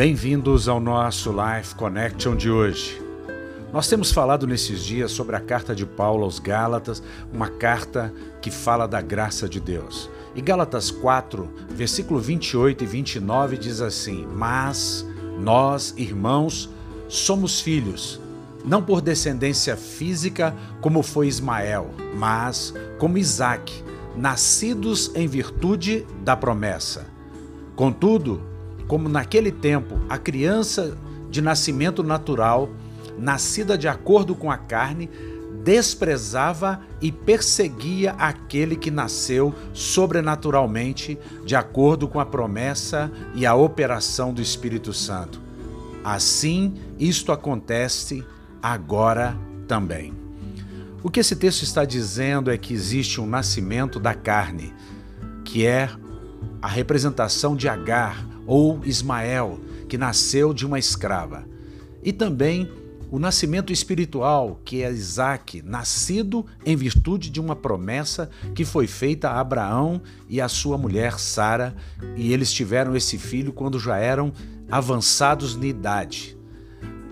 Bem-vindos ao nosso Life Connection de hoje. Nós temos falado nesses dias sobre a carta de Paulo aos Gálatas, uma carta que fala da graça de Deus. E Gálatas 4, versículo 28 e 29 diz assim: Mas nós, irmãos, somos filhos, não por descendência física como foi Ismael, mas como Isaque, nascidos em virtude da promessa. Contudo, como naquele tempo a criança de nascimento natural, nascida de acordo com a carne, desprezava e perseguia aquele que nasceu sobrenaturalmente, de acordo com a promessa e a operação do Espírito Santo. Assim, isto acontece agora também. O que esse texto está dizendo é que existe um nascimento da carne, que é a representação de Agar ou Ismael, que nasceu de uma escrava. E também o nascimento espiritual, que é Isaac, nascido em virtude de uma promessa que foi feita a Abraão e a sua mulher Sara, e eles tiveram esse filho quando já eram avançados na idade.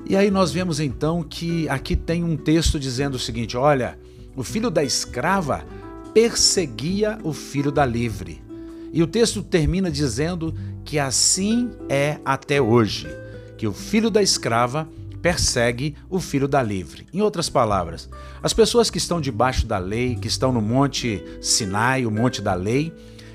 E aí nós vemos então que aqui tem um texto dizendo o seguinte: olha, o filho da escrava perseguia o filho da livre. E o texto termina dizendo que assim é até hoje, que o filho da escrava persegue o filho da livre. Em outras palavras, as pessoas que estão debaixo da lei, que estão no Monte Sinai, o Monte da Lei,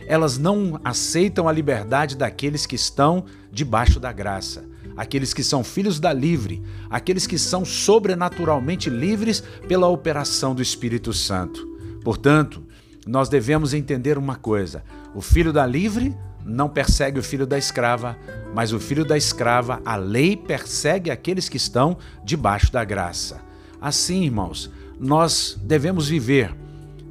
elas não aceitam a liberdade daqueles que estão debaixo da graça, aqueles que são filhos da livre, aqueles que são sobrenaturalmente livres pela operação do Espírito Santo. Portanto, nós devemos entender uma coisa: o filho da livre não persegue o filho da escrava, mas o filho da escrava, a lei persegue aqueles que estão debaixo da graça. Assim, irmãos, nós devemos viver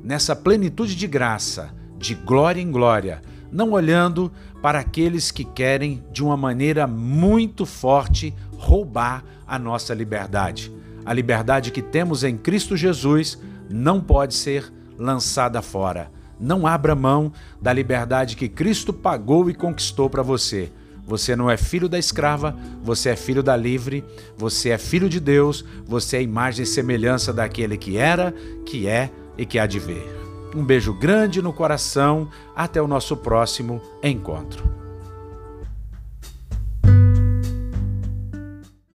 nessa plenitude de graça, de glória em glória, não olhando para aqueles que querem, de uma maneira muito forte, roubar a nossa liberdade. A liberdade que temos em Cristo Jesus não pode ser lançada fora. Não abra mão da liberdade que Cristo pagou e conquistou para você. Você não é filho da escrava, você é filho da livre, você é filho de Deus, você é imagem e semelhança daquele que era, que é e que há de ver. Um beijo grande no coração, até o nosso próximo encontro.